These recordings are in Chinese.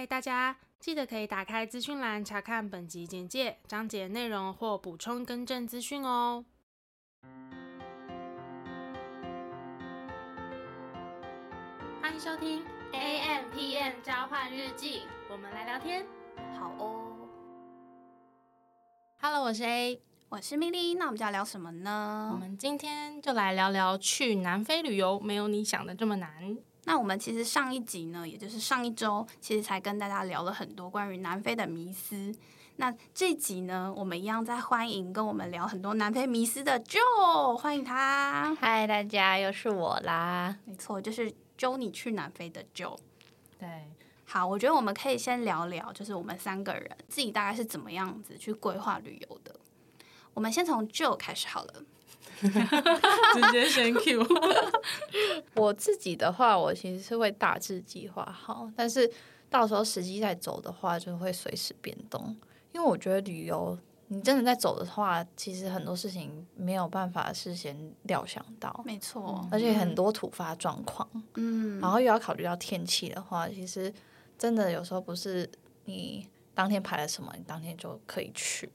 嗨，大家记得可以打开资讯栏查看本集简介、章节内容或补充更正资讯哦。欢迎收听 AMpm 交换日记，我们来聊天，好哦。Hello，我是 A，我是米莉，那我们就要聊什么呢？我们今天就来聊聊去南非旅游，没有你想的这么难。那我们其实上一集呢，也就是上一周，其实才跟大家聊了很多关于南非的迷思。那这集呢，我们一样在欢迎跟我们聊很多南非迷思的 Joe，欢迎他。嗨，大家又是我啦。没错，就是 Joe 你去南非的 Joe。对，好，我觉得我们可以先聊聊，就是我们三个人自己大概是怎么样子去规划旅游的。我们先从 Joe 开始好了。直接先 Q。我自己的话，我其实是会大致计划好，但是到时候实际在走的话，就会随时变动。因为我觉得旅游，你真的在走的话，其实很多事情没有办法事先料想到，没错，而且很多突发状况，嗯，然后又要考虑到天气的话，其实真的有时候不是你当天排了什么，你当天就可以去。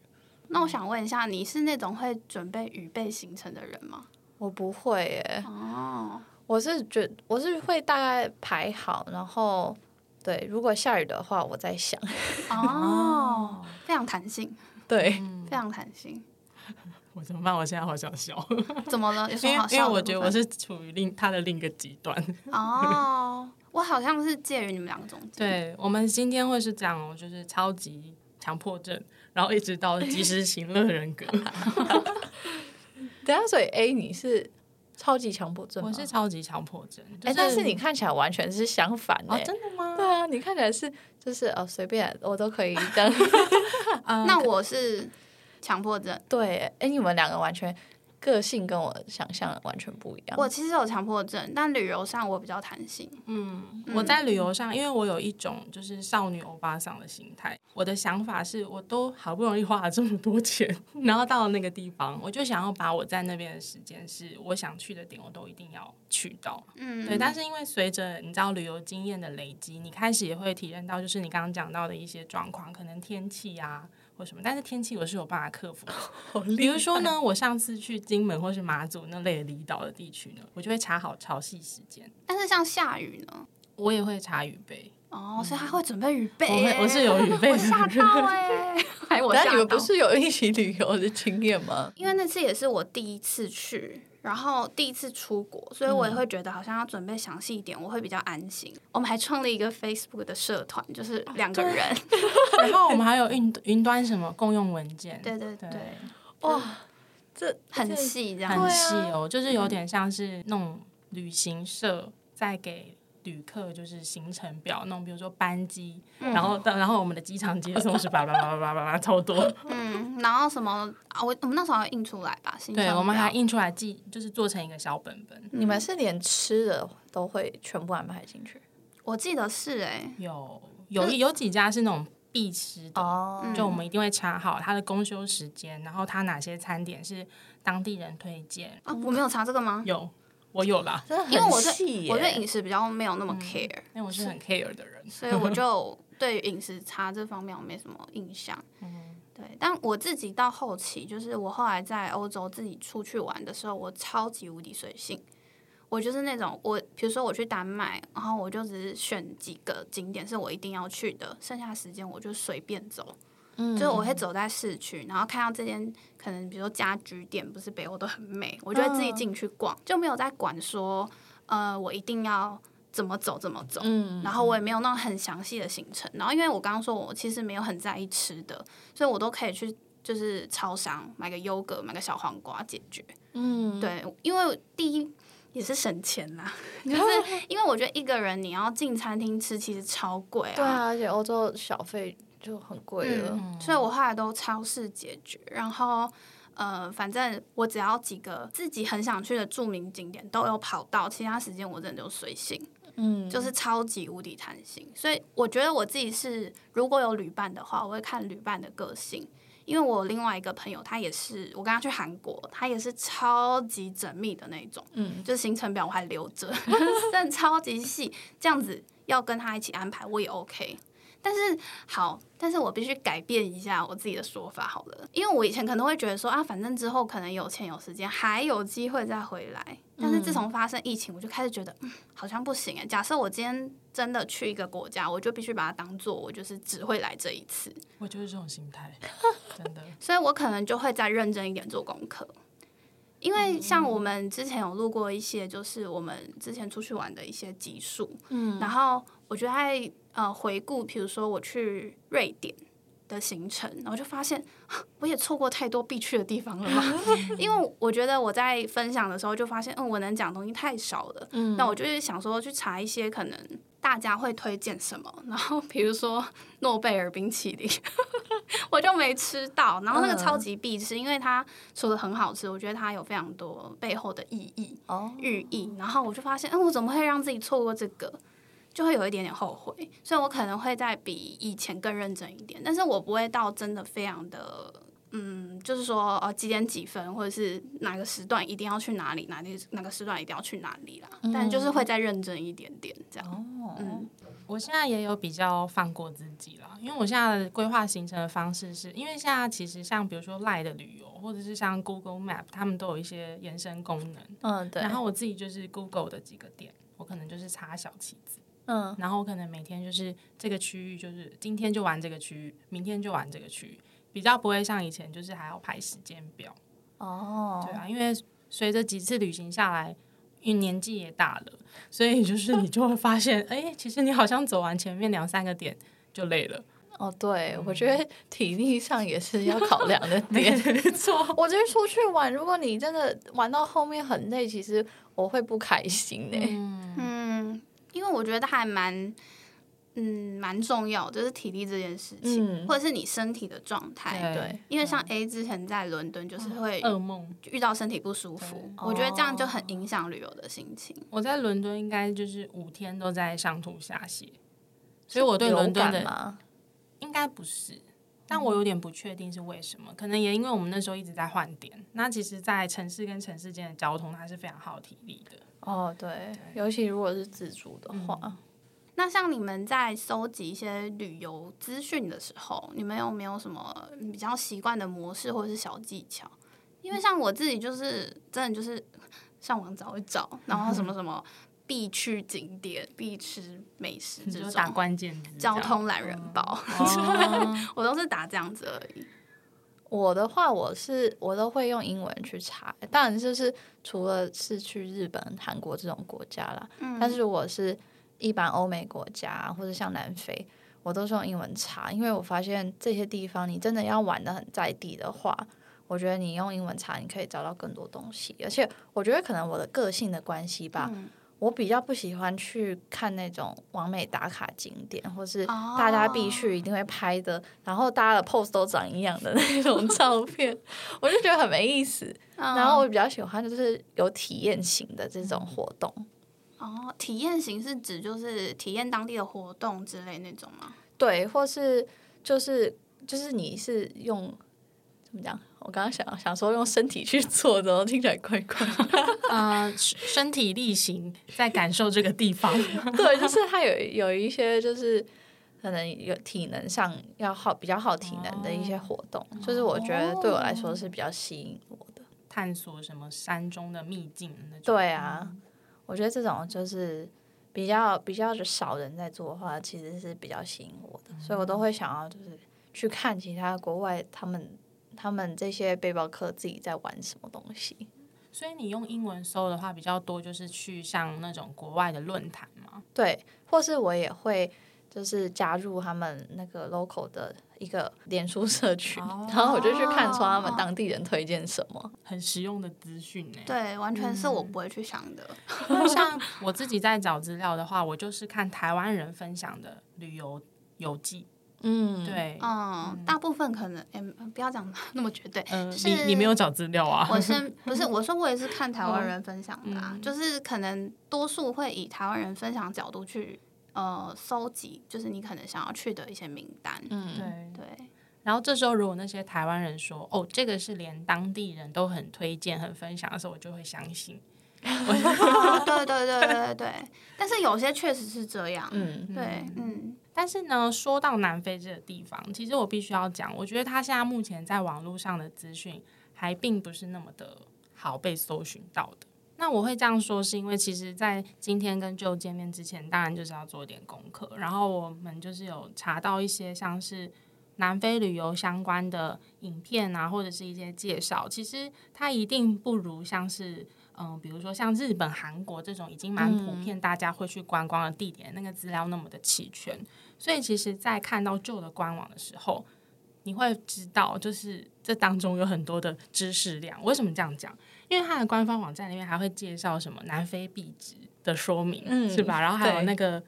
那我想问一下，你是那种会准备预备行程的人吗？我不会耶。哦，我是觉我是会大概排好，然后对，如果下雨的话，我在想。哦，非常弹性。对，非常弹性。我怎么办？我现在好想笑。怎么了？有什么好笑的？因为我觉得我是处于另他的另一个极端。哦，我好像是介于你们两个中间。对，我们今天会是这样哦，就是超级强迫症。然后一直到及时行乐人格。等下，所以 A 你是超级强迫症吗？我是超级强迫症。哎、就是，但是你看起来完全是相反的。哦，真的吗？对啊，你看起来是就是哦，随便我都可以这样。那我是强迫症。对，哎，你们两个完全。个性跟我想象的完全不一样。我其实有强迫症，但旅游上我比较弹性。嗯，我在旅游上，因为我有一种就是少女欧巴桑的心态。我的想法是，我都好不容易花了这么多钱，然后到了那个地方，我就想要把我在那边的时间，是我想去的点，我都一定要去到。嗯，对。但是因为随着你知道旅游经验的累积，你开始也会体验到，就是你刚刚讲到的一些状况，可能天气啊。或什么，但是天气我是有办法克服的。比如说呢，我上次去金门或是马祖那类离岛的地区呢，我就会查好潮汐时间。但是像下雨呢，我也会查雨备。哦，所以他会准备雨备。我我是有雨备。我吓到哎！但 你们不是有一起旅游的经验吗？因为那次也是我第一次去。然后第一次出国，所以我也会觉得好像要准备详细一点，我会比较安心。我们还创立一个 Facebook 的社团，就是两个人。然后我们还有云云端什么共用文件。对对对，哇，这很细，这样很细哦，就是有点像是那种旅行社在给。旅客就是行程表，那种比如说班机，嗯、然后然后我们的机场接送是叭叭叭叭叭叭超多。嗯，然后什么啊？我我们那时候还印出来吧？对，我们还印出来记，就是做成一个小本本。嗯、你们是连吃的都会全部安排进去？我记得是哎、欸，有有有几家是那种必吃的哦，就我们一定会查好它的公休时间，然后它哪些餐点是当地人推荐啊？我没有查这个吗？有。我有啦，因为我对我对饮食比较没有那么 care，、嗯、因为我是很 care 的人，所以我就 对饮食差这方面我没什么印象。嗯，对，但我自己到后期，就是我后来在欧洲自己出去玩的时候，我超级无敌随性。我就是那种，我比如说我去丹麦，然后我就只是选几个景点是我一定要去的，剩下时间我就随便走。嗯，就是我会走在市区，然后看到这间可能比如说家居店，不是北欧都很美，我就会自己进去逛，就没有在管说，呃，我一定要怎么走怎么走。嗯，然后我也没有那种很详细的行程。然后因为我刚刚说我其实没有很在意吃的，所以我都可以去就是超商买个优格，买个小黄瓜解决。嗯，对，因为第一也是省钱啦，就是因为我觉得一个人你要进餐厅吃其实超贵啊。对啊，而且欧洲小费。就很贵了，嗯，所以我后来都超市解决。然后，呃，反正我只要几个自己很想去的著名景点都有跑到，其他时间我真的就随性，嗯，就是超级无敌贪心。所以我觉得我自己是如果有旅伴的话，我会看旅伴的个性。因为我另外一个朋友，他也是我跟他去韩国，他也是超级缜密的那种，嗯，就是行程表我还留着，真的超级细，这样子要跟他一起安排我也 OK。但是好，但是我必须改变一下我自己的说法好了，因为我以前可能会觉得说啊，反正之后可能有钱有时间还有机会再回来。但是自从发生疫情，我就开始觉得，嗯，好像不行哎。假设我今天真的去一个国家，我就必须把它当做我就是只会来这一次。我就是这种心态，真的。所以我可能就会再认真一点做功课。因为像我们之前有录过一些，就是我们之前出去玩的一些集数，嗯，然后我觉得还呃回顾，比如说我去瑞典的行程，然后就发现我也错过太多必去的地方了嘛。因为我觉得我在分享的时候就发现，嗯，我能讲的东西太少了，嗯，那我就是想说去查一些可能。大家会推荐什么？然后比如说 诺贝尔冰淇淋，我就没吃到。然后那个超级必吃，因为它除了很好吃，我觉得它有非常多背后的意义、寓意。然后我就发现，嗯，我怎么会让自己错过这个？就会有一点点后悔。所以我可能会再比以前更认真一点，但是我不会到真的非常的。嗯，就是说，哦，几点几分，或者是哪个时段一定要去哪里，哪里哪个时段一定要去哪里啦。嗯、但就是会再认真一点点这样。哦、嗯，我现在也有比较放过自己了，因为我现在的规划行程的方式是，因为现在其实像比如说 LINE 的旅游，或者是像 Google Map，他们都有一些延伸功能。嗯，对。然后我自己就是 Google 的几个点，我可能就是插小旗子。嗯。然后我可能每天就是这个区域，就是今天就玩这个区域，明天就玩这个区域。比较不会像以前，就是还要排时间表哦。Oh. 对啊，因为随着几次旅行下来，因为年纪也大了，所以就是你就会发现，哎、欸，其实你好像走完前面两三个点就累了。哦，对，我觉得体力上也是要考量的点。没错，我觉得出去玩，如果你真的玩到后面很累，其实我会不开心的。嗯，嗯，因为我觉得还蛮。嗯，蛮重要，就是体力这件事情，嗯、或者是你身体的状态。对，因为像 A 之前在伦敦，就是会噩梦，遇到身体不舒服。我觉得这样就很影响旅游的心情。我在伦敦应该就是五天都在上吐下泻，所以我对伦敦的应该不是，但我有点不确定是为什么。可能也因为我们那时候一直在换点，那其实，在城市跟城市间的交通，它是非常耗体力的。哦，对，对尤其如果是自助的话。嗯那像你们在收集一些旅游资讯的时候，你们有没有什么比较习惯的模式或者是小技巧？因为像我自己就是真的就是上网找一找，然后什么什么必去景点、必吃美食这种，打关键字，交通懒人包，我都是打这样子而已。我的话，我是我都会用英文去查，当然就是除了是去日本、韩国这种国家啦，嗯、但是如果是。一般欧美国家或者像南非，我都是用英文查，因为我发现这些地方你真的要玩的很在地的话，我觉得你用英文查，你可以找到更多东西。而且我觉得可能我的个性的关系吧，嗯、我比较不喜欢去看那种完美打卡景点，或是大家必去一定会拍的，哦、然后大家的 pose 都长一样的那种照 片，我就觉得很没意思。哦、然后我比较喜欢就是有体验型的这种活动。哦，体验型是指就是体验当地的活动之类那种吗？对，或是就是就是你是用怎么讲？我刚刚想想说用身体去做的，听起来怪怪。呃，身体力行在感受这个地方。对，就是它有有一些就是可能有体能上要耗比较耗体能的一些活动，哦、就是我觉得对我来说是比较吸引我的。探索什么山中的秘境那种。对啊。嗯我觉得这种就是比较比较少人在做的话，其实是比较吸引我的，所以我都会想要就是去看其他国外他们他们这些背包客自己在玩什么东西。所以你用英文搜的话比较多，就是去像那种国外的论坛嘛？对，或是我也会。就是加入他们那个 local 的一个脸书社群，哦、然后我就去看说他们当地人推荐什么，很实用的资讯呢。对，完全是我不会去想的。嗯、像我自己在找资料的话，我就是看台湾人分享的旅游游记。嗯，对，嗯，大部分可能，哎，不要讲那么绝对。嗯，就是、你你没有找资料啊？我是 不是我说我也是看台湾人分享的啊？嗯、就是可能多数会以台湾人分享角度去。呃，搜集就是你可能想要去的一些名单，嗯，对对。然后这时候，如果那些台湾人说：“哦，这个是连当地人都很推荐、很分享的时候”，我就会相信。哦，对对对对对对。但是有些确实是这样，嗯，对，嗯。但是呢，说到南非这个地方，其实我必须要讲，我觉得它现在目前在网络上的资讯还并不是那么的好被搜寻到的。那我会这样说，是因为其实，在今天跟 Joe 见面之前，当然就是要做一点功课，然后我们就是有查到一些像是南非旅游相关的影片啊，或者是一些介绍，其实它一定不如像是。嗯，比如说像日本、韩国这种已经蛮普遍，大家会去观光的地点，嗯、那个资料那么的齐全，所以其实，在看到 Joe 的官网的时候，你会知道，就是这当中有很多的知识量。为什么这样讲？因为它的官方网站里面还会介绍什么南非币值的说明，嗯、是吧？然后还有那个，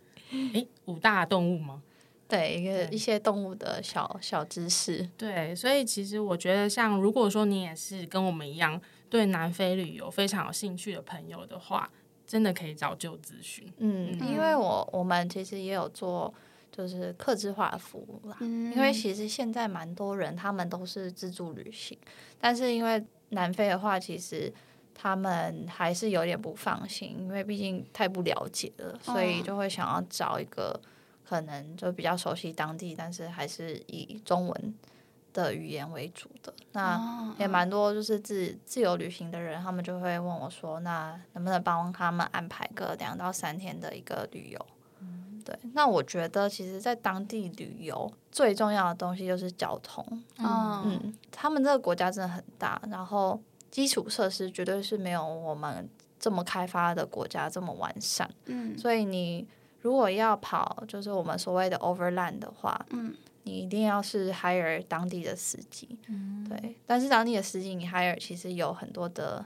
诶，五大动物吗？对，一个一些动物的小小知识。对，所以其实我觉得，像如果说你也是跟我们一样。对南非旅游非常有兴趣的朋友的话，真的可以找 Joe 咨询。嗯，因为我我们其实也有做就是客制化的服务啦。嗯，因为其实现在蛮多人他们都是自助旅行，但是因为南非的话，其实他们还是有点不放心，因为毕竟太不了解了，所以就会想要找一个可能就比较熟悉当地，但是还是以中文。的语言为主的，那也蛮多，就是自自由旅行的人，他们就会问我说：“那能不能帮他们安排个两到三天的一个旅游？”嗯，对。那我觉得，其实，在当地旅游最重要的东西就是交通。嗯，嗯，他们这个国家真的很大，然后基础设施绝对是没有我们这么开发的国家这么完善。嗯，所以你如果要跑，就是我们所谓的 overland 的话，嗯。你一定要是 hire 当地的司机，嗯、对。但是当地的司机你 hire 其实有很多的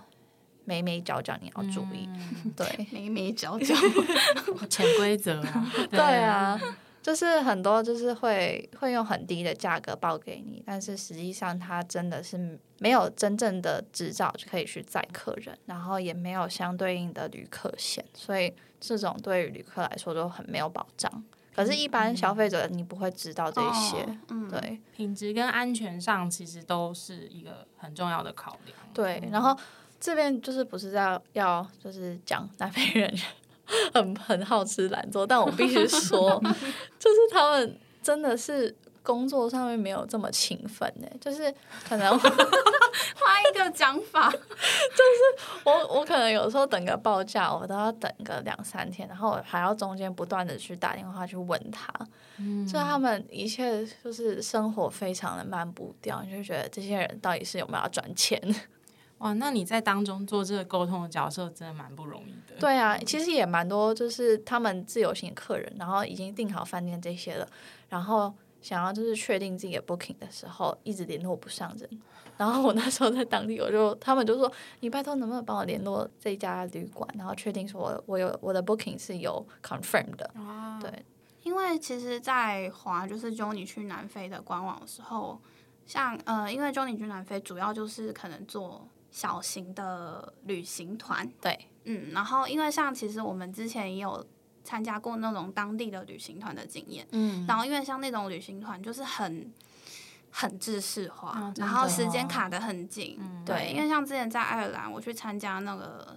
眉眉角角你要注意，嗯、对，眉眉角角，潜规则 啊，对啊，就是很多就是会会用很低的价格报给你，但是实际上他真的是没有真正的执照就可以去载客人，然后也没有相对应的旅客险，所以这种对于旅客来说都很没有保障。可是，一般消费者你不会知道这些，嗯、对，品质跟安全上其实都是一个很重要的考量。对，然后这边就是不是要要就是讲南非人 很很好吃懒做，但我必须说，就是他们真的是。工作上面没有这么勤奋呢，就是可能 换一个讲法，就是我我可能有时候等个报价，我都要等个两三天，然后还要中间不断的去打电话去问他，嗯，就他们一切就是生活非常的慢步调，你就觉得这些人到底是有没有要赚钱？哇，那你在当中做这个沟通的角色真的蛮不容易的。对啊，其实也蛮多，就是他们自由行的客人，然后已经订好饭店这些了，然后。想要就是确定自己的 booking 的时候，一直联络不上人。然后我那时候在当地，我就他们就说：“你拜托能不能帮我联络这家旅馆，然后确定说我我有我的 booking 是有 confirm 的。”啊，对，因为其实，在华就是 Joe 你去南非的官网的时候，像呃，因为你去南非主要就是可能做小型的旅行团，对，嗯，然后因为像其实我们之前也有。参加过那种当地的旅行团的经验，嗯，然后因为像那种旅行团就是很很制式化，哦、然后时间卡的很紧，嗯、对，因为像之前在爱尔兰，我去参加那个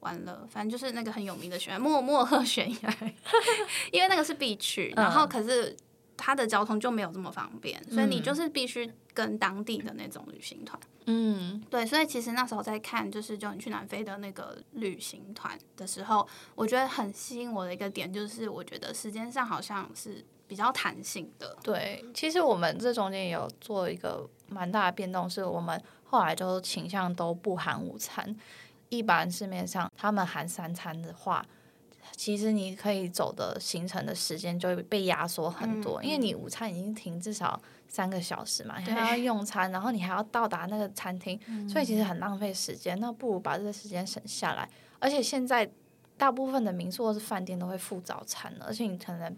完了，反正就是那个很有名的悬崖，莫莫赫悬崖，因为那个是必去，然后可是它的交通就没有这么方便，嗯、所以你就是必须跟当地的那种旅行团。嗯，对，所以其实那时候在看，就是叫你去南非的那个旅行团的时候，我觉得很吸引我的一个点，就是我觉得时间上好像是比较弹性的。对，其实我们这中间也有做一个蛮大的变动，是我们后来就倾向都不含午餐。一般市面上他们含三餐的话，其实你可以走的行程的时间就会被压缩很多，嗯、因为你午餐已经停至少。三个小时嘛，你还要用餐，然后你还要到达那个餐厅，嗯、所以其实很浪费时间。那不如把这个时间省下来。而且现在大部分的民宿或是饭店都会附早餐了，而且你可能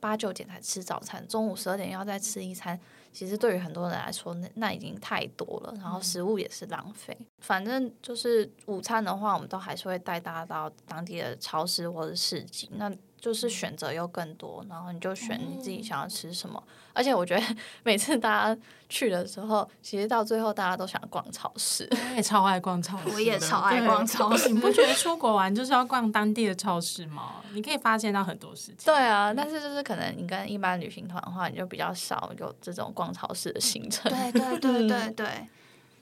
八九点才吃早餐，中午十二点要再吃一餐，其实对于很多人来说，那那已经太多了。然后食物也是浪费。嗯、反正就是午餐的话，我们都还是会带大家到当地的超市或者市集。那就是选择又更多，然后你就选你自己想要吃什么。嗯、而且我觉得 每次大家去的时候，其实到最后大家都想逛超市。我也超爱逛超市，我也超爱逛超市。你不觉得 出国玩就是要逛当地的超市吗？你可以发现到很多事情。对啊，但是就是可能你跟一般旅行团的话，你就比较少有这种逛超市的行程。对 对对对对。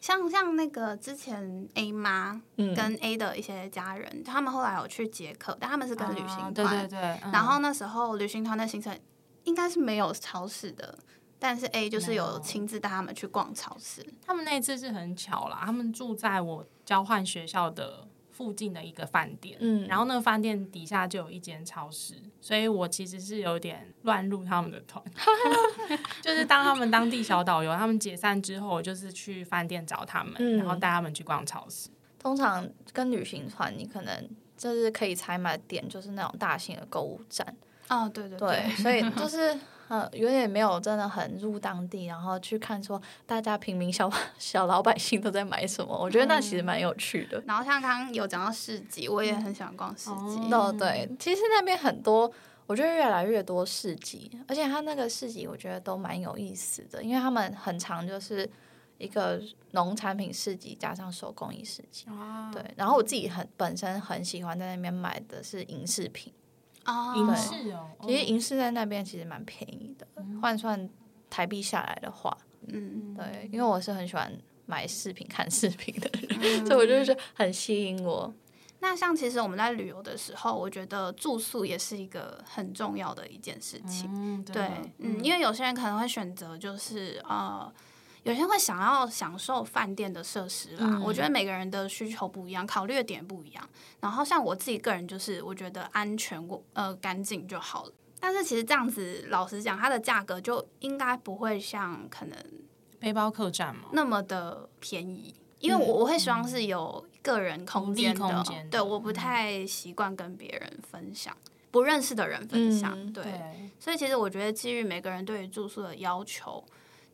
像像那个之前 A 妈跟 A 的一些家人，嗯、他们后来有去捷克，但他们是跟旅行团，对对对。嗯、然后那时候旅行团的行程应该是没有超市的，但是 A 就是有亲自带他们去逛超市。他们那次是很巧啦，他们住在我交换学校的。附近的一个饭店，嗯，然后那个饭店底下就有一间超市，所以我其实是有点乱入他们的团，就是当他们当地小导游，他们解散之后，我就是去饭店找他们，嗯、然后带他们去逛超市。通常跟旅行团，你可能就是可以采买点，就是那种大型的购物站。哦，对对对，对，所以就是。呃，有点没有真的很入当地，然后去看说大家平民小 小老百姓都在买什么，我觉得那其实蛮有趣的。嗯、然后像刚刚有讲到市集，我也很喜欢逛市集。哦，对，其实那边很多，我觉得越来越多市集，而且他那个市集我觉得都蛮有意思的，因为他们很常就是一个农产品市集加上手工艺市集。哦、对，然后我自己很本身很喜欢在那边买的是银饰品。哦，银饰哦，其实银饰在那边其实蛮便宜的，换算台币下来的话，嗯，对，因为我是很喜欢买饰品、看饰品的人，嗯、所以我就是很吸引我。那像其实我们在旅游的时候，我觉得住宿也是一个很重要的一件事情，嗯、对，嗯，因为有些人可能会选择就是呃。有些人会想要享受饭店的设施啦，嗯、我觉得每个人的需求不一样，考虑的点不一样。然后像我自己个人就是，我觉得安全过呃干净就好了。但是其实这样子，老实讲，它的价格就应该不会像可能背包客栈嘛那么的便宜，因为我我会希望是有个人空间的，空间的对，我不太习惯跟别人分享，不认识的人分享，嗯、对。对所以其实我觉得基于每个人对于住宿的要求。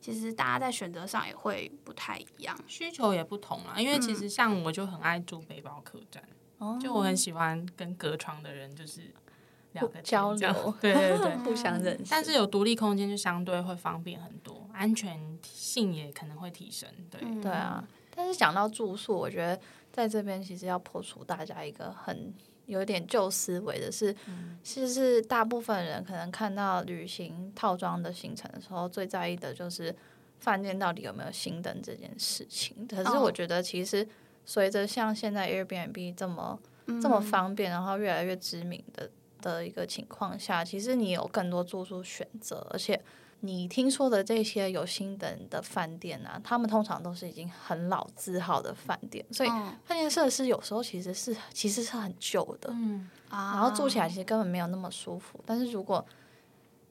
其实大家在选择上也会不太一样，需求也不同啊。因为其实像我就很爱住背包客栈，嗯、就我很喜欢跟隔床的人就是两个交流，对对对，互相认识。但是有独立空间就相对会方便很多，安全性也可能会提升。对、嗯、对啊，但是讲到住宿，我觉得在这边其实要破除大家一个很。有点旧思维的是，其实是大部分人可能看到旅行套装的行程的时候，最在意的就是饭店到底有没有新灯这件事情。可是我觉得，其实随着像现在 Airbnb 这么这么方便，然后越来越知名的的一个情况下，其实你有更多住宿选择，而且。你听说的这些有新等的饭店啊，他们通常都是已经很老字号的饭店，所以饭店设施有时候其实是其实是很旧的，嗯，然后住起来其实根本没有那么舒服。但是如果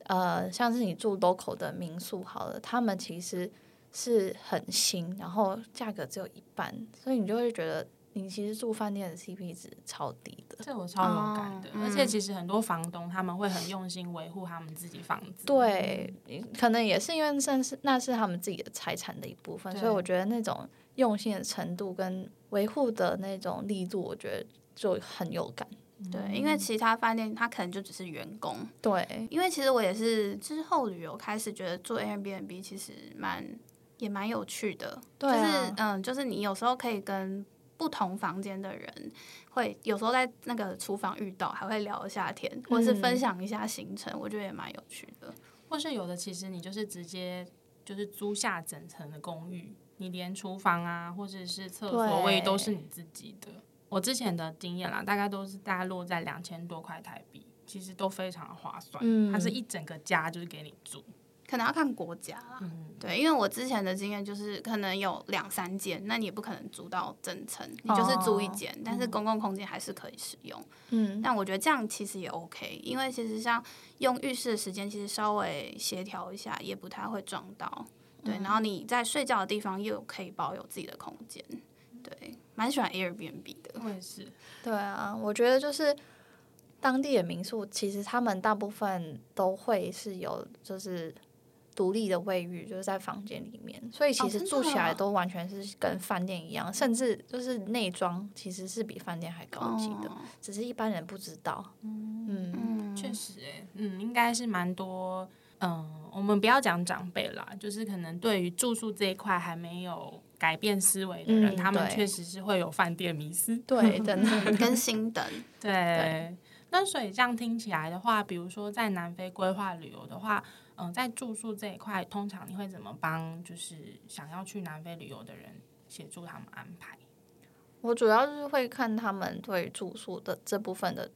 呃像是你住 local 的民宿好了，他们其实是很新，然后价格只有一半，所以你就会觉得。你其实住饭店的 CP 值超低的，这我超有感的。哦、而且其实很多房东他们会很用心维护他们自己房子。对，可能也是因为那是那是他们自己的财产的一部分，所以我觉得那种用心的程度跟维护的那种力度，我觉得就很有感。对，因为其他饭店他可能就只是员工。对，因为其实我也是之后旅游开始觉得做 Airbnb 其实蛮也蛮有趣的。对、啊，就是嗯，就是你有时候可以跟。不同房间的人会有时候在那个厨房遇到，还会聊一下天，或者是分享一下行程，嗯、我觉得也蛮有趣的。或是有的，其实你就是直接就是租下整层的公寓，你连厨房啊，或者是厕所卫浴都是你自己的。我之前的经验啦，大概都是大概落在两千多块台币，其实都非常的划算。嗯，它是一整个家就是给你住。可能要看国家啦，嗯、对，因为我之前的经验就是，可能有两三间，那你也不可能租到整层，你就是租一间，哦、但是公共空间还是可以使用。嗯，但我觉得这样其实也 OK，因为其实像用浴室的时间，其实稍微协调一下，也不太会撞到。对，嗯、然后你在睡觉的地方又可以保有自己的空间。对，蛮喜欢 Airbnb 的。我也是。对啊，我觉得就是当地的民宿，其实他们大部分都会是有，就是。独立的卫浴就是在房间里面，所以其实住起来都完全是跟饭店一样，哦、甚至就是内装其实是比饭店还高级的，哦、只是一般人不知道。嗯，嗯确实、欸，哎，嗯，应该是蛮多，嗯，我们不要讲长辈啦，就是可能对于住宿这一块还没有改变思维的人，嗯、他们确实是会有饭店迷思，对，真的 跟新等，对。对那所以这样听起来的话，比如说在南非规划旅游的话，嗯、呃，在住宿这一块，通常你会怎么帮就是想要去南非旅游的人协助他们安排？我主要是会看他们对住宿的这部分的，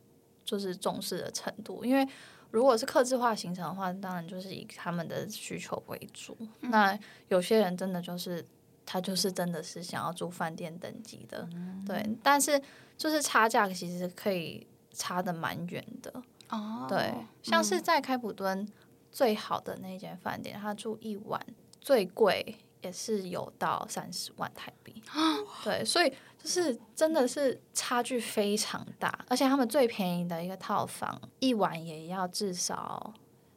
就是重视的程度。因为如果是客制化行程的话，当然就是以他们的需求为主。嗯、那有些人真的就是他就是真的是想要住饭店等级的，嗯、对。但是就是差价其实可以。差的蛮远的哦，对，像是在开普敦最好的那间饭店，他、嗯、住一晚最贵也是有到三十万台币，哦、对，所以就是真的是差距非常大，而且他们最便宜的一个套房一晚也要至少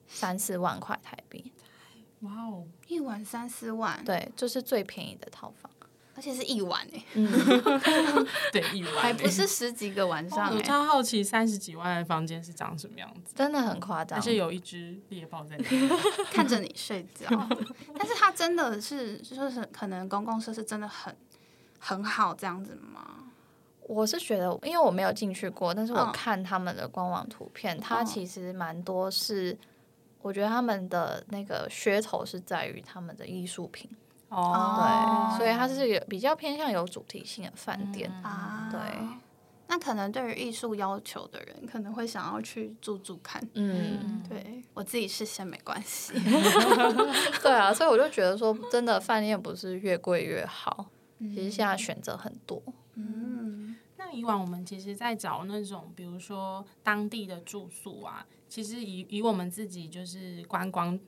三四万块台币，哇哦，一晚三四万，对，就是最便宜的套房。而且是一晚哎，对，一晚还不是十几个晚上。我超好奇三十几万的房间是长什么样子，真的很夸张。但是有一只猎豹在那 看着你睡觉，但是它真的是就是可能公共设施真的很很好这样子吗？我是觉得，因为我没有进去过，但是我看他们的官网图片，它其实蛮多是，我觉得他们的那个噱头是在于他们的艺术品。哦，对，所以它是有比较偏向有主题性的饭店啊。对，那可能对于艺术要求的人，可能会想要去住住看。嗯，对我自己是先没关系。对啊，所以我就觉得说，真的饭店不是越贵越好。其实现在选择很多。嗯，那以往我们其实，在找那种比如说当地的住宿啊，其实以以我们自己就是观光。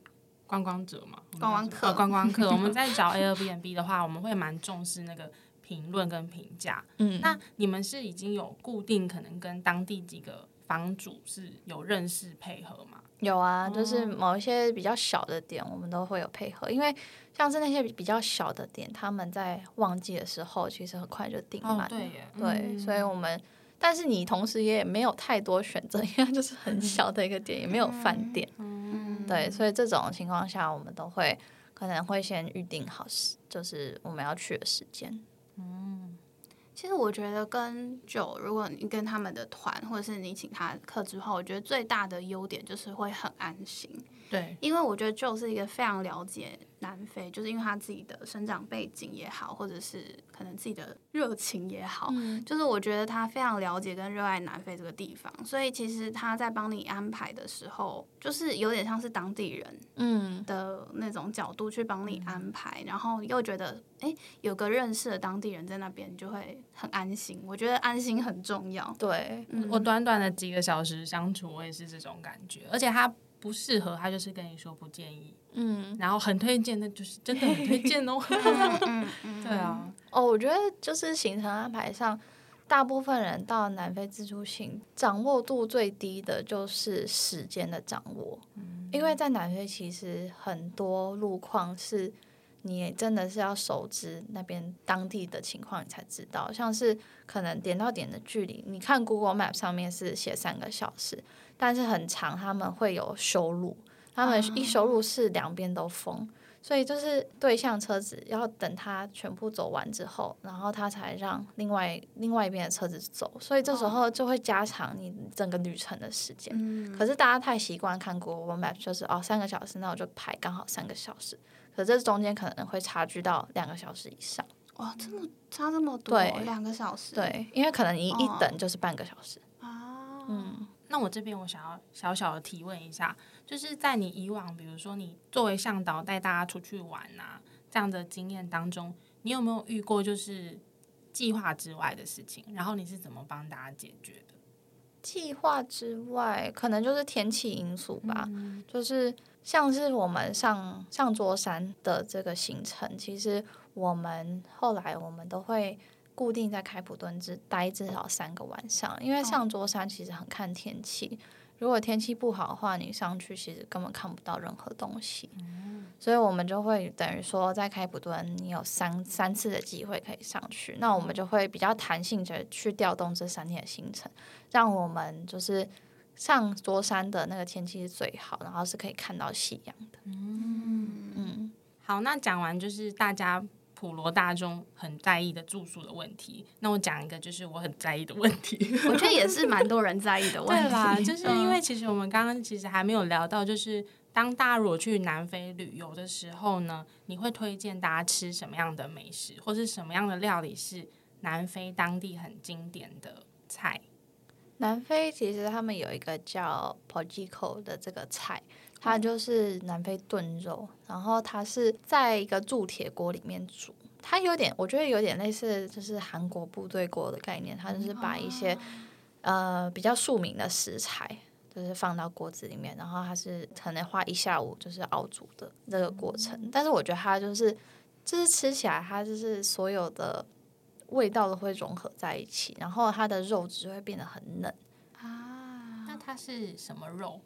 观光者嘛，观光客，观光客。我们在找 Airbnb 的话，我们会蛮重视那个评论跟评价。嗯，那你们是已经有固定可能跟当地几个房主是有认识配合吗？有啊，就是某一些比较小的点，我们都会有配合。因为像是那些比较小的点，他们在旺季的时候其实很快就订满了。对耶，对，所以我们。但是你同时也没有太多选择，因为它就是很小的一个点，也没有饭店。嗯，对，所以这种情况下，我们都会可能会先预定好时，就是我们要去的时间。嗯，其实我觉得跟酒如果你跟他们的团，或者是你请他客之后，我觉得最大的优点就是会很安心。对，因为我觉得就是一个非常了解南非，就是因为他自己的生长背景也好，或者是可能自己的热情也好，嗯、就是我觉得他非常了解跟热爱南非这个地方，所以其实他在帮你安排的时候，就是有点像是当地人嗯的那种角度去帮你安排，嗯、然后又觉得哎有个认识的当地人在那边，就会很安心。我觉得安心很重要。对，嗯、我短短的几个小时相处，我也是这种感觉，而且他。不适合他就是跟你说不建议，嗯，然后很推荐，那就是真的很推荐哦。对啊，哦，我觉得就是行程安排上，大部分人到南非自助行掌握度最低的就是时间的掌握，嗯，因为在南非其实很多路况是你真的是要熟知那边当地的情况，你才知道，像是可能点到点的距离，你看 Google Map 上面是写三个小时。但是很长，他们会有修路，他们一修路是两边都封，所以就是对向车子要等他全部走完之后，然后他才让另外另外一边的车子走，所以这时候就会加长你整个旅程的时间。嗯，可是大家太习惯看 Google Map，就是哦三个小时，那我就排刚好三个小时，可是这中间可能会差距到两个小时以上。哇，这么差这么多，对，两个小时，对，因为可能你一等就是半个小时。啊，嗯。那我这边我想要小小的提问一下，就是在你以往，比如说你作为向导带大家出去玩啊这样的经验当中，你有没有遇过就是计划之外的事情？然后你是怎么帮大家解决的？计划之外，可能就是天气因素吧。嗯、就是像是我们上上桌山的这个行程，其实我们后来我们都会。固定在开普敦只待至少三个晚上，因为上桌山其实很看天气。如果天气不好的话，你上去其实根本看不到任何东西。所以我们就会等于说，在开普敦你有三三次的机会可以上去，那我们就会比较弹性的去调动这三天的行程，让我们就是上桌山的那个天气是最好，然后是可以看到夕阳的。嗯嗯，好，那讲完就是大家普罗大众很在意的住宿的问题，那我讲一个就是我很在意的问题，我觉得也是蛮多人在意的问题，对吧？就是因为其实我们刚刚其实还没有聊到，就是当大家如果去南非旅游的时候呢，你会推荐大家吃什么样的美食，或是什么样的料理是南非当地很经典的菜？南非其实他们有一个叫 Potgieter 的这个菜，它就是南非炖肉，然后它是在一个铸铁锅里面煮，它有点我觉得有点类似就是韩国部队锅的概念，它就是把一些呃比较庶民的食材就是放到锅子里面，然后它是可能花一下午就是熬煮的这个过程，但是我觉得它就是就是吃起来它就是所有的。味道都会融合在一起，然后它的肉质会变得很嫩啊。那它是什么肉？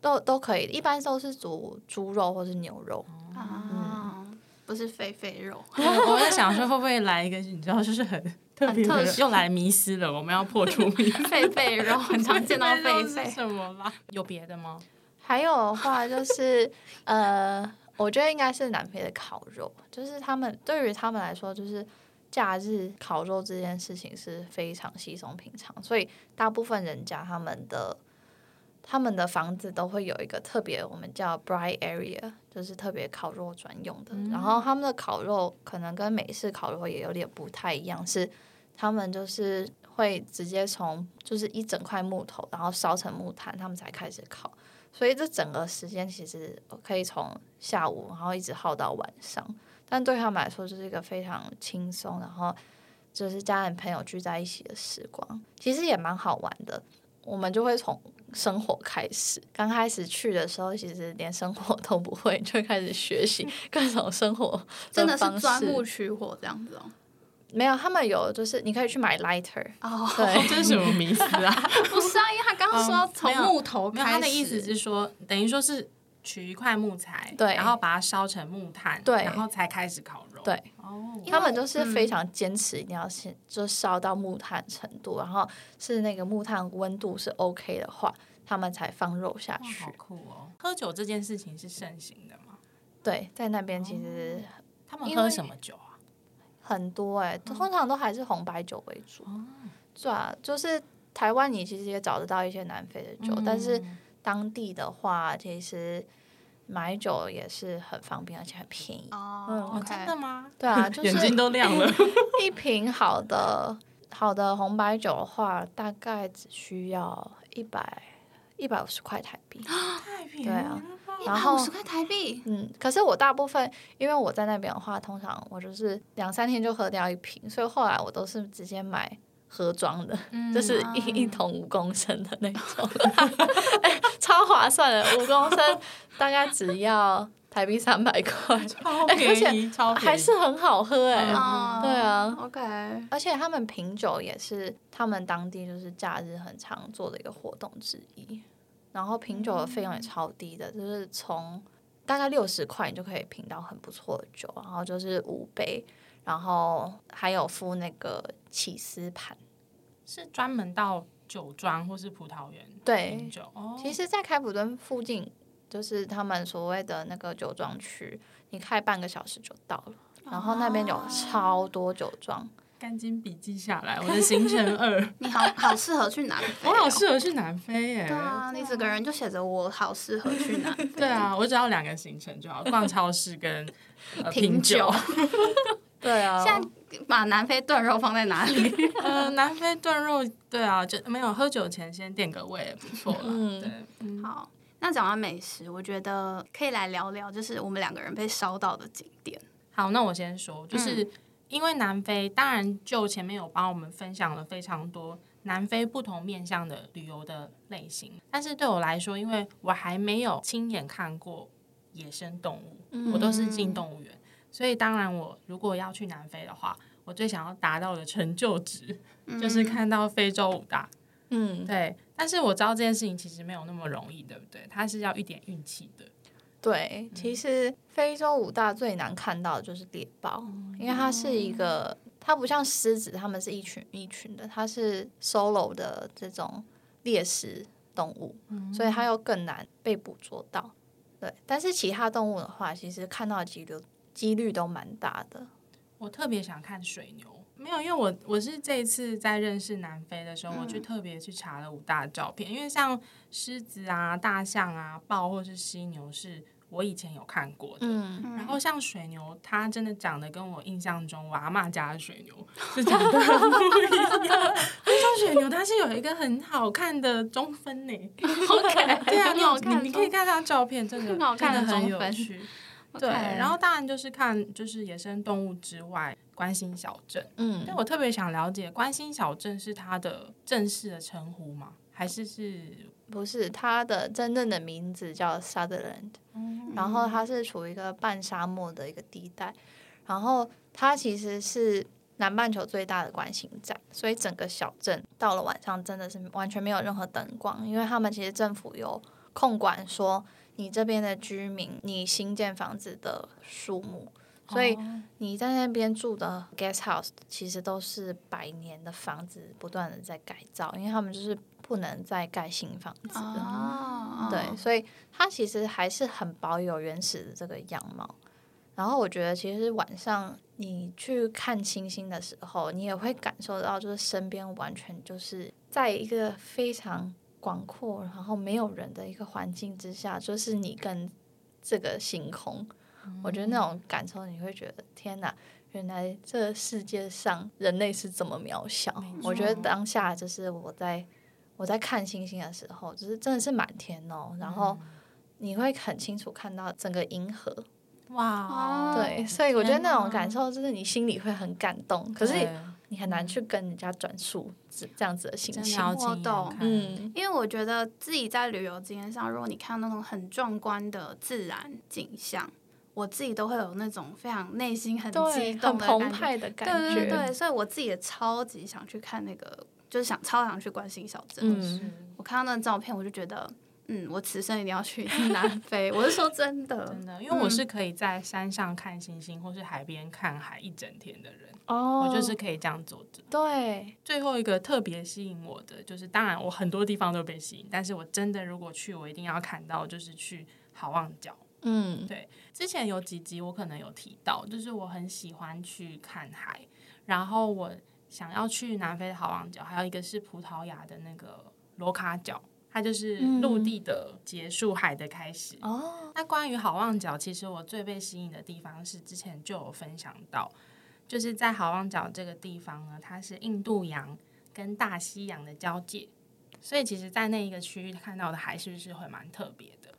都都可以，一般都是煮猪肉或是牛肉啊，嗯、不是肥肥肉。我我在想说会不会来一个，你知道，就是很特别的，又来迷失了。我们要破除迷思。肥肥肉很常见到 肥肥什么啦？有别的吗？还有的话就是呃，我觉得应该是南非的烤肉，就是他们对于他们来说就是。假日烤肉这件事情是非常稀松平常，所以大部分人家他们的他们的房子都会有一个特别，我们叫 bright area，就是特别烤肉专用的。嗯、然后他们的烤肉可能跟美式烤肉也有点不太一样，是他们就是会直接从就是一整块木头，然后烧成木炭，他们才开始烤。所以这整个时间其实可以从下午，然后一直耗到晚上。但对他们来说，就是一个非常轻松，然后就是家人朋友聚在一起的时光，其实也蛮好玩的。我们就会从生活开始，刚开始去的时候，其实连生活都不会，就开始学习各种生活，真的是钻木取火这样子哦。没有，他们有，就是你可以去买 lighter 哦，对，这是什么迷思啊？不是啊，因为他刚刚说从木头开始，他的意思是说，等于说是。取一块木材，对，然后把它烧成木炭，对，然后才开始烤肉。对，哦，他们都是非常坚持，一定要先就烧到木炭程度，然后是那个木炭温度是 OK 的话，他们才放肉下去。好酷哦！喝酒这件事情是盛行的吗？对，在那边其实、哦、他们喝什么酒啊？很多哎、欸，通常都还是红白酒为主。哦，是啊，就是台湾你其实也找得到一些南非的酒，嗯、但是当地的话，其实。买酒也是很方便，而且很便宜。哦、真的吗？对啊，就是眼睛都亮了。一瓶好的好的红白酒的话，大概只需要一百一百五十块台币。太便宜了。对啊，然后五十块台币。嗯，可是我大部分因为我在那边的话，通常我就是两三天就喝掉一瓶，所以后来我都是直接买。盒装的，嗯、就是一一桶五公升的那种，欸、超划算的，五公升大概只要台币三百块，超便宜，欸、而且还是很好喝哎、欸嗯，对啊，OK，而且他们品酒也是他们当地就是假日很常做的一个活动之一，然后品酒的费用也超低的，就是从大概六十块你就可以品到很不错的酒，然后就是五杯。然后还有附那个起司盘，是专门到酒庄或是葡萄园对酒。哦，其实，在开普敦附近，就是他们所谓的那个酒庄区，你开半个小时就到了。然后那边有超多酒庄，赶紧笔记下来。我的行程二，你好好适合去南非，哦，我好适合去南非耶。对啊，你整个人就写着我好适合去南 非。对啊，我只要两个行程就好，逛超市跟、呃、品酒。对啊，现在把南非炖肉放在哪里？呃，南非炖肉，对啊，就没有喝酒前先垫个胃也不错了。嗯，对，嗯，好，那讲完美食，我觉得可以来聊聊，就是我们两个人被烧到的景点。好，那我先说，就是因为南非，当然就前面有帮我们分享了非常多南非不同面向的旅游的类型，但是对我来说，因为我还没有亲眼看过野生动物，嗯、我都是进动物园。所以，当然，我如果要去南非的话，我最想要达到的成就值，就是看到非洲五大。嗯，对。但是我知道这件事情其实没有那么容易，对不对？它是要一点运气的。对，其实非洲五大最难看到的就是猎豹，嗯，因为它是一个，它不像狮子，它们是一群一群的，它是 solo 的这种猎食动物，所以它又更难被捕捉到。对，但是其他动物的话，其实看到的几率几率都蛮大的。我特别想看水牛，没有，因为我我是这一次在认识南非的时候，嗯、我去特别去查了五大照片，因为像狮子啊、大象啊、豹或是犀牛是。我以前有看过的，嗯，然后像水牛，它真的长得跟我印象中我阿嬷家的水牛是长得不一样。像水牛，它是有一个很好看的中分呢，好看，对啊，你好看，你可以看它照片，真的看的很有趣。对，然后当然就是看就是野生动物之外，关心小镇，嗯，但我特别想了解，关心小镇是它的正式的称呼吗？还是是？不是，它的真正的名字叫 Sutherland，嗯，然后它是处于一个半沙漠的一个地带，然后它其实是南半球最大的观星站，所以整个小镇到了晚上真的是完全没有任何灯光，因为他们其实政府有控管说你这边的居民你新建房子的数目，所以你在那边住的 guest house 其实都是百年的房子，不断的在改造，因为他们就是。不能再盖新房子了，对，所以它其实还是很保有原始的这个样貌。然后我觉得，其实晚上你去看星星的时候，你也会感受到，就是身边完全就是在一个非常广阔，然后没有人的一个环境之下，就是你跟这个星空。我觉得那种感受，你会觉得天哪，原来这个世界上人类是这么渺小。我觉得当下就是我在。我在看星星的时候，就是真的是满天哦，然后你会很清楚看到整个银河，哇，对，所以我觉得那种感受就是你心里会很感动，可是你很难去跟人家转述这这样子的心情。我懂，嗯，因为我觉得自己在旅游经验上，如果你看到那种很壮观的自然景象，我自己都会有那种非常内心很激动、很澎湃的感觉，对对对，所以我自己也超级想去看那个。就是想超想去关心小镇，嗯，我看到那个照片，我就觉得，嗯，我此生一定要去 南非。我是说真的，真的，因为我是可以在山上看星星，或是海边看海一整天的人。哦，我就是可以这样做的。对，最后一个特别吸引我的，就是当然我很多地方都被吸引，但是我真的如果去，我一定要看到，就是去好望角。嗯，对，之前有几集我可能有提到，就是我很喜欢去看海，然后我。想要去南非的好望角，还有一个是葡萄牙的那个罗卡角，它就是陆地的结束，海的开始。哦、嗯，那关于好望角，其实我最被吸引的地方是之前就有分享到，就是在好望角这个地方呢，它是印度洋跟大西洋的交界，所以其实，在那一个区域看到的海，是不是会蛮特别的？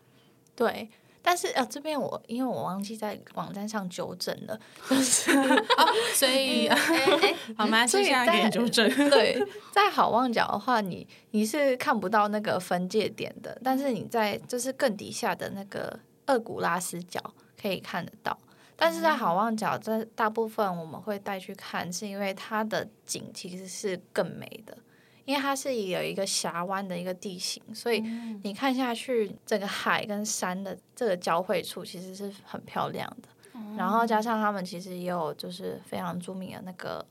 对。但是呃，这边我因为我忘记在网站上纠正了，就是 哦，所以、嗯 欸、好吗？所以现在给纠正。对，在好望角的话，你你是看不到那个分界点的，但是你在就是更底下的那个厄古拉斯角可以看得到。但是在好望角，这大部分我们会带去看，是因为它的景其实是更美的。因为它是有一个峡湾的一个地形，所以你看下去，整个海跟山的这个交汇处其实是很漂亮的。然后加上他们其实也有就是非常著名的那个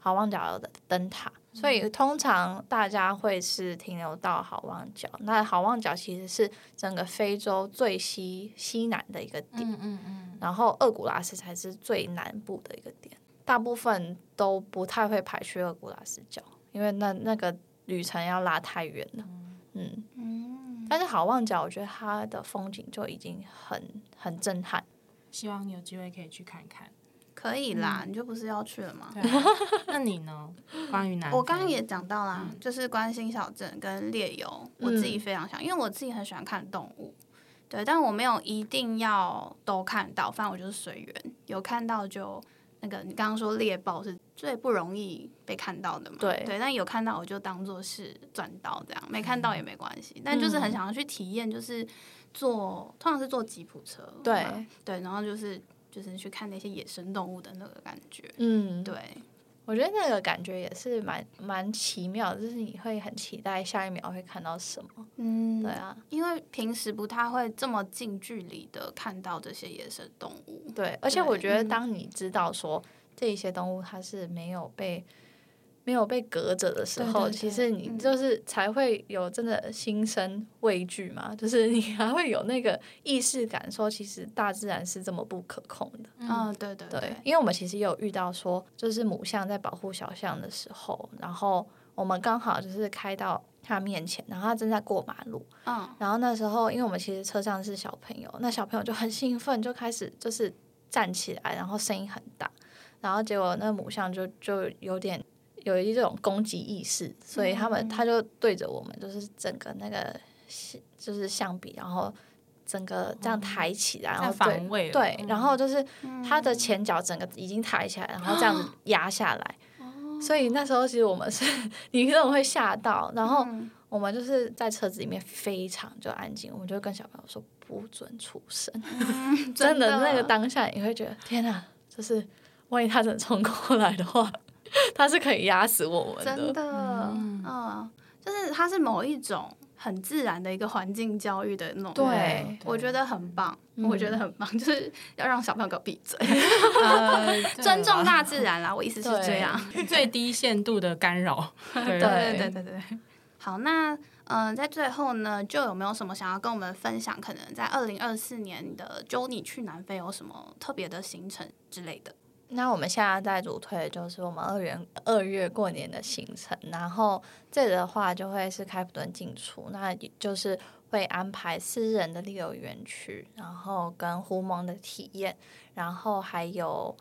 好望角的灯塔，所以通常大家会是停留到好望角。那好望角其实是整个非洲最西西南的一个点，然后厄古拉斯才是最南部的一个点。大部分都不太会排去厄古拉斯角。因为那那个旅程要拉太远了，嗯，嗯，但是好望角，我觉得它的风景就已经很很震撼，希望你有机会可以去看看。可以啦，嗯、你就不是要去了吗？啊、那你呢？关于南，我刚刚也讲到啦，嗯、就是关心小镇跟猎游，我自己非常想，嗯、因为我自己很喜欢看动物，对，但我没有一定要都看到，反正我就是随缘，有看到就。那个你刚刚说猎豹是最不容易被看到的嘛？对对，但有看到我就当做是赚到这样，没看到也没关系。嗯、但就是很想要去体验，就是坐通常是坐吉普车，对对，然后就是就是去看那些野生动物的那个感觉，嗯，对。我觉得那个感觉也是蛮蛮奇妙，就是你会很期待下一秒会看到什么。嗯，对啊，因为平时不太会这么近距离的看到这些野生动物。对，而且我觉得当你知道说这一些动物它是没有被。没有被隔着的时候，对对对其实你就是才会有真的心生畏惧嘛，就是你还会有那个意识感，说其实大自然是这么不可控的。嗯，对对对，因为我们其实也有遇到说，就是母象在保护小象的时候，然后我们刚好就是开到他面前，然后他正在过马路，嗯，然后那时候因为我们其实车上是小朋友，那小朋友就很兴奋，就开始就是站起来，然后声音很大，然后结果那母象就就有点有一种攻击意识，所以他们他就对着我们，就是整个那个就是象鼻，然后。整个这样抬起来，然后对对，然后就是他的前脚整个已经抬起来，然后这样子压下来。所以那时候其实我们是，你可能会吓到，然后我们就是在车子里面非常就安静，我们就跟小朋友说不准出声。真的那个当下你会觉得天哪，就是万一他真的冲过来的话，他是可以压死我们的。真的，嗯，就是他是某一种。很自然的一个环境教育的那种，对，我觉得很棒，嗯、我觉得很棒，就是要让小朋友给我闭嘴，呃、尊重大自然啦。我意思是这样，最低限度的干扰。对对对对对对。好，那嗯、呃，在最后呢，就有没有什么想要跟我们分享？可能在二零二四年的 Jo 你去南非有什么特别的行程之类的？那我们现在在主推的就是我们二月二月过年的行程，然后这里的话就会是开普敦进出，那就是会安排私人的旅游园区，然后跟狐獴的体验，然后还有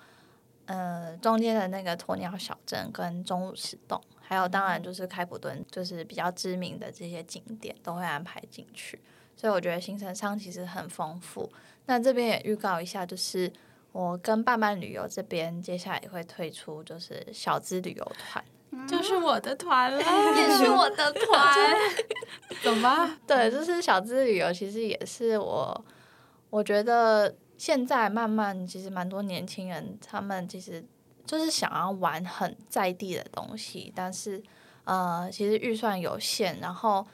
呃中间的那个鸵鸟小镇跟钟乳石洞，还有当然就是开普敦就是比较知名的这些景点都会安排进去，所以我觉得行程上其实很丰富。那这边也预告一下，就是。我跟伴伴旅游这边接下来也会推出，就是小资旅游团，就是我的团了，也是我的团，懂吗？对，就是小资旅游，其实也是我，我觉得现在慢慢其实蛮多年轻人，他们其实就是想要玩很在地的东西，但是呃，其实预算有限，然后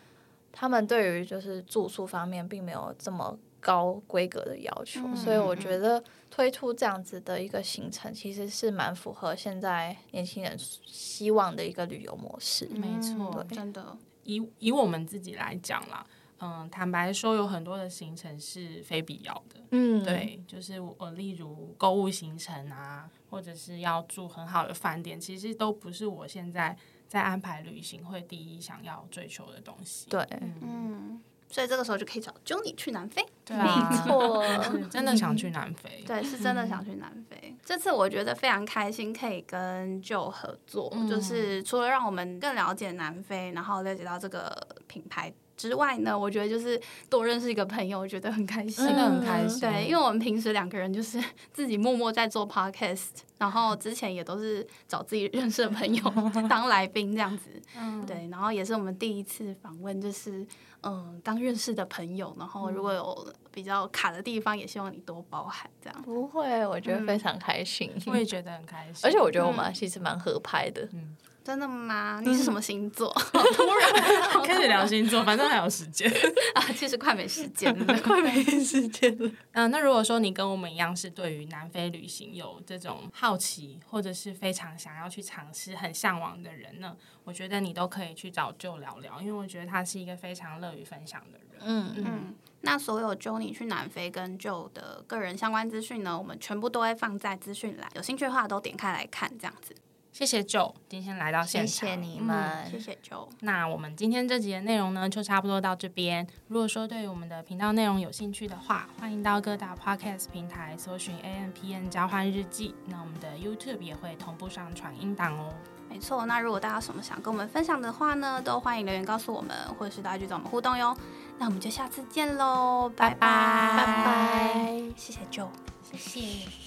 他们对于就是住宿方面并没有这么高规格的要求，嗯、所以我觉得推出这样子的一个行程，其实是蛮符合现在年轻人希望的一个旅游模式。没错，真的。以以我们自己来讲啦，嗯，坦白说，有很多的行程是非必要的。嗯，对，就是我例如购物行程啊，或者是要住很好的饭店，其实都不是我现在在安排旅行会第一想要追求的东西。对，嗯。嗯所以这个时候就可以找你去南非，对啊，没错，真的想去南非，对，是真的想去南非。嗯、这次我觉得非常开心，可以跟 Jo 合作，嗯、就是除了让我们更了解南非，然后了解到这个品牌。之外呢，我觉得就是多认识一个朋友，我觉得很开心，真的很开心。对，因为我们平时两个人就是 自己默默在做 podcast，然后之前也都是找自己认识的朋友 当来宾这样子。嗯，对，然后也是我们第一次访问，就是嗯，刚认识的朋友，然后如果有比较卡的地方，也希望你多包涵这样。不会，我觉得非常开心，我也觉得很开心，而且我觉得我们其实蛮合拍的。嗯。真的吗？你是什么星座？突然开始聊星座，反正还有时间啊，其实快没时间了，快没时间了。嗯，那如果说你跟我们一样是对于南非旅行有这种好奇，或者是非常想要去尝试、很向往的人呢，我觉得你都可以去找 Jo 聊聊，因为我觉得他是一个非常乐于分享的人。嗯嗯。那所有 Jo 你去南非跟 Jo 的个人相关资讯呢，我们全部都会放在资讯栏，有兴趣的话都点开来看，这样子。谢谢 Jo，今天来到现场，谢谢你们，嗯、谢谢 Jo。那我们今天这集的内容呢，就差不多到这边。如果说对于我们的频道内容有兴趣的话，欢迎到各大 Podcast 平台搜寻 A M P N 交换日记。那我们的 YouTube 也会同步上传音档哦。没错，那如果大家有什么想跟我们分享的话呢，都欢迎留言告诉我们，或者是大家去找我们互动哟。那我们就下次见喽，拜拜，拜拜，谢谢 Jo，谢谢。